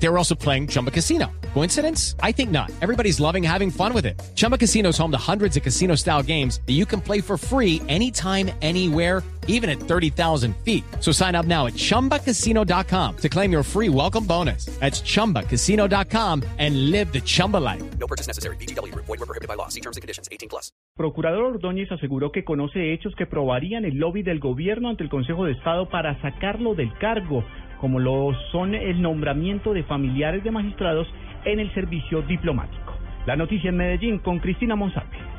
They were also playing Chumba Casino. Coincidence? I think not. Everybody's loving having fun with it. Chumba Casino is home to hundreds of casino style games that you can play for free anytime, anywhere, even at 30,000 feet. So sign up now at chumbacasino.com to claim your free welcome bonus. That's chumbacasino.com and live the Chumba life. No purchase necessary. BGW. Void were prohibited by law. See terms and conditions. 18 plus. Procurador Ordóñez aseguró que conoce hechos que probarían el lobby del gobierno ante el Consejo de Estado para sacarlo del cargo, como lo son el nombramiento de familiares de magistrados en el servicio diplomático. La noticia en Medellín con Cristina Monsalve.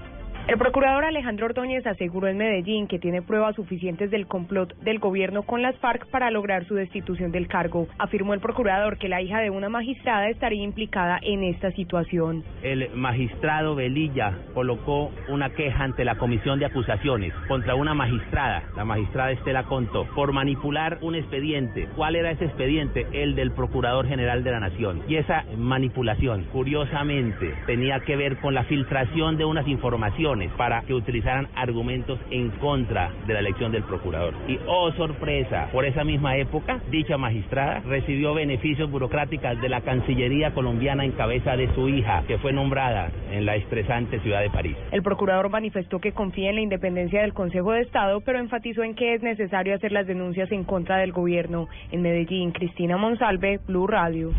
El procurador Alejandro Ordóñez aseguró en Medellín que tiene pruebas suficientes del complot del gobierno con las FARC para lograr su destitución del cargo. Afirmó el procurador que la hija de una magistrada estaría implicada en esta situación. El magistrado Velilla colocó una queja ante la comisión de acusaciones contra una magistrada, la magistrada Estela Conto, por manipular un expediente. ¿Cuál era ese expediente? El del procurador general de la Nación. Y esa manipulación, curiosamente, tenía que ver con la filtración de unas informaciones para que utilizaran argumentos en contra de la elección del procurador. Y oh sorpresa, por esa misma época, dicha magistrada recibió beneficios burocráticos de la Cancillería colombiana en cabeza de su hija, que fue nombrada en la estresante ciudad de París. El procurador manifestó que confía en la independencia del Consejo de Estado, pero enfatizó en que es necesario hacer las denuncias en contra del gobierno. En Medellín, Cristina Monsalve, Blue Radio.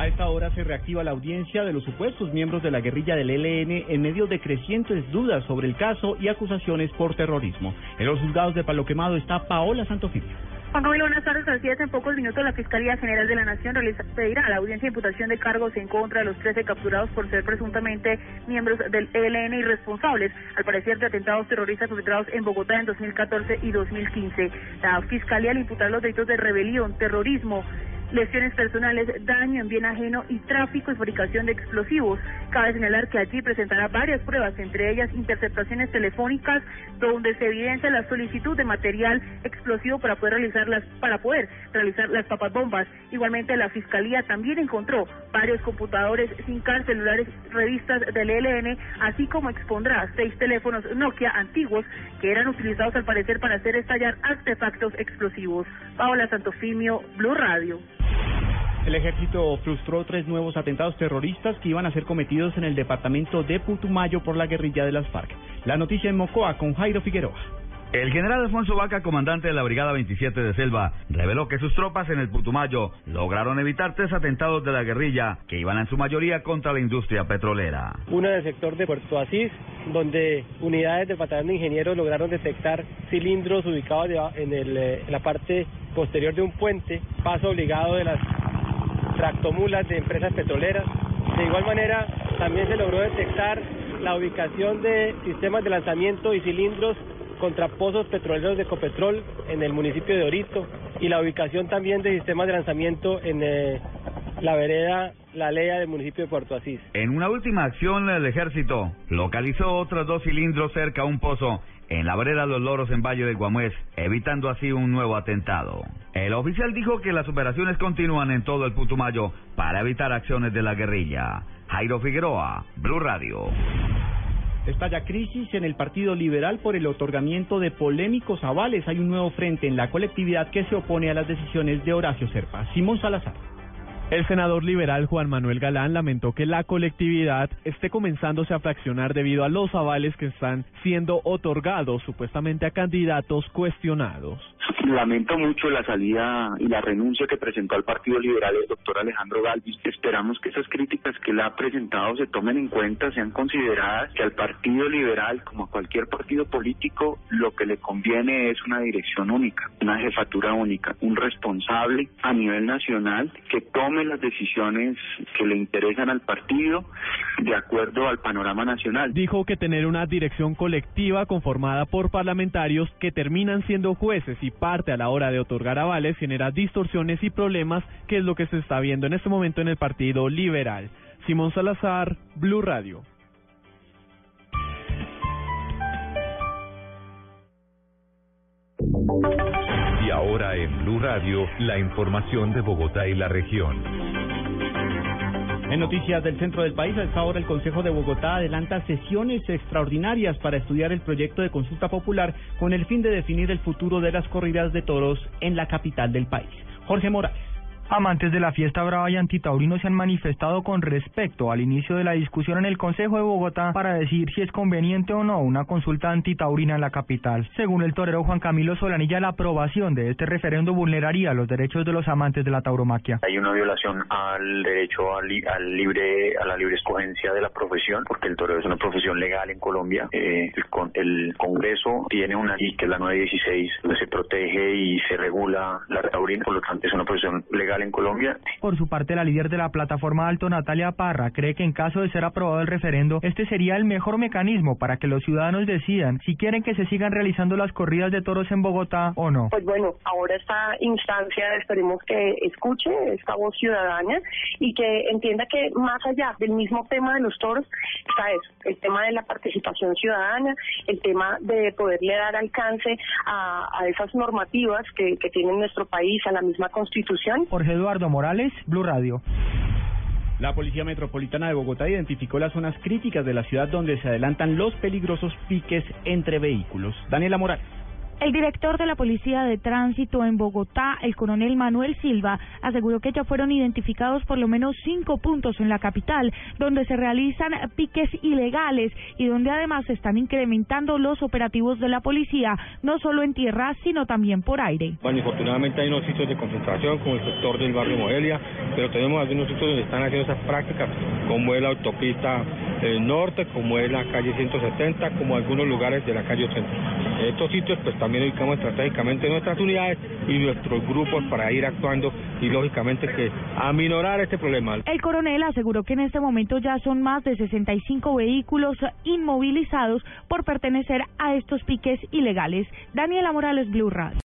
A esta hora se reactiva la audiencia de los supuestos miembros de la guerrilla del ELN en medio de crecientes dudas sobre el caso y acusaciones por terrorismo. En los juzgados de Palo Quemado está Paola Santofimio. Juan Camilo, buenas tardes. Así en pocos minutos la Fiscalía General de la Nación realiza, pedirá a la audiencia de imputación de cargos en contra de los 13 capturados por ser presuntamente miembros del ELN y responsables, al parecer, de atentados terroristas perpetrados en Bogotá en 2014 y 2015. La Fiscalía le imputará los delitos de rebelión, terrorismo, lesiones personales, daño en bien ajeno y tráfico y fabricación de explosivos. Cabe señalar que allí presentará varias pruebas, entre ellas interceptaciones telefónicas, donde se evidencia la solicitud de material explosivo para poder realizar las, para poder realizar las papas bombas. Igualmente la fiscalía también encontró varios computadores sin car, celulares, revistas del ELN, así como expondrá seis teléfonos Nokia antiguos que eran utilizados al parecer para hacer estallar artefactos explosivos. Paola Santofimio, Blue Radio. El ejército frustró tres nuevos atentados terroristas que iban a ser cometidos en el departamento de Putumayo por la guerrilla de las FARC. La noticia en Mocoa con Jairo Figueroa. El general Alfonso Vaca, comandante de la Brigada 27 de Selva, reveló que sus tropas en el Putumayo lograron evitar tres atentados de la guerrilla que iban en su mayoría contra la industria petrolera. Uno en el sector de Puerto Asís, donde unidades del batallón de ingenieros lograron detectar cilindros ubicados en, el, en la parte posterior de un puente, paso obligado de las tractomulas de empresas petroleras. De igual manera, también se logró detectar la ubicación de sistemas de lanzamiento y cilindros contra pozos petroleros de Copetrol en el municipio de Orito y la ubicación también de sistemas de lanzamiento en eh, la vereda La Lea del municipio de Puerto Asís. En una última acción, el ejército localizó otros dos cilindros cerca a un pozo en la vereda Los Loros en Valle del Guamués, evitando así un nuevo atentado. El oficial dijo que las operaciones continúan en todo el Putumayo para evitar acciones de la guerrilla. Jairo Figueroa, Blue Radio. Estalla crisis en el Partido Liberal por el otorgamiento de polémicos avales. Hay un nuevo frente en la colectividad que se opone a las decisiones de Horacio Serpa. Simón Salazar. El senador liberal Juan Manuel Galán lamentó que la colectividad esté comenzándose a fraccionar debido a los avales que están siendo otorgados supuestamente a candidatos cuestionados. Lamento mucho la salida y la renuncia que presentó al Partido Liberal el doctor Alejandro Galvis. Esperamos que esas críticas que él ha presentado se tomen en cuenta, sean consideradas, que al Partido Liberal, como a cualquier partido político, lo que le conviene es una dirección única, una jefatura única, un responsable a nivel nacional que tome las decisiones que le interesan al partido de acuerdo al panorama nacional. Dijo que tener una dirección colectiva conformada por parlamentarios que terminan siendo jueces y parte a la hora de otorgar avales genera distorsiones y problemas, que es lo que se está viendo en este momento en el Partido Liberal. Simón Salazar, Blue Radio. Y ahora en Blue Radio, la información de Bogotá y la región. En noticias del centro del país, a esta hora el Consejo de Bogotá adelanta sesiones extraordinarias para estudiar el proyecto de consulta popular con el fin de definir el futuro de las corridas de toros en la capital del país. Jorge Morales. Amantes de la fiesta brava y antitaurinos se han manifestado con respecto al inicio de la discusión en el Consejo de Bogotá para decir si es conveniente o no una consulta antitaurina en la capital. Según el torero Juan Camilo Solanilla, la aprobación de este referendo vulneraría los derechos de los amantes de la tauromaquia. Hay una violación al derecho al, libre a la libre escogencia de la profesión, porque el torero es una profesión legal en Colombia. Eh, el, el, Congreso tiene una ley que es la 916, donde se protege y se regula la taurina, por lo tanto es una profesión legal en Colombia. Por su parte, la líder de la plataforma Alto, Natalia Parra, cree que en caso de ser aprobado el referendo, este sería el mejor mecanismo para que los ciudadanos decidan si quieren que se sigan realizando las corridas de toros en Bogotá o no. Pues bueno, ahora esta instancia esperemos que escuche esta voz ciudadana y que entienda que más allá del mismo tema de los toros está eso, el tema de la participación ciudadana, el tema de poderle dar alcance a, esas normativas que, que tiene nuestro país, a la misma constitución. Eduardo Morales, Blue Radio. La Policía Metropolitana de Bogotá identificó las zonas críticas de la ciudad donde se adelantan los peligrosos piques entre vehículos. Daniela Morales. El director de la Policía de Tránsito en Bogotá, el coronel Manuel Silva, aseguró que ya fueron identificados por lo menos cinco puntos en la capital donde se realizan piques ilegales y donde además se están incrementando los operativos de la policía, no solo en tierra, sino también por aire. Bueno, infortunadamente hay unos sitios de concentración, como el sector del barrio Modelia, pero tenemos algunos sitios donde están haciendo esas prácticas, como es la autopista del norte, como es la calle 170, como algunos lugares de la calle 80. Estos sitios pues también ubicamos estratégicamente nuestras unidades y nuestros grupos para ir actuando y lógicamente que aminorar este problema. El coronel aseguró que en este momento ya son más de 65 vehículos inmovilizados por pertenecer a estos piques ilegales. Daniela Morales, Blue Radio.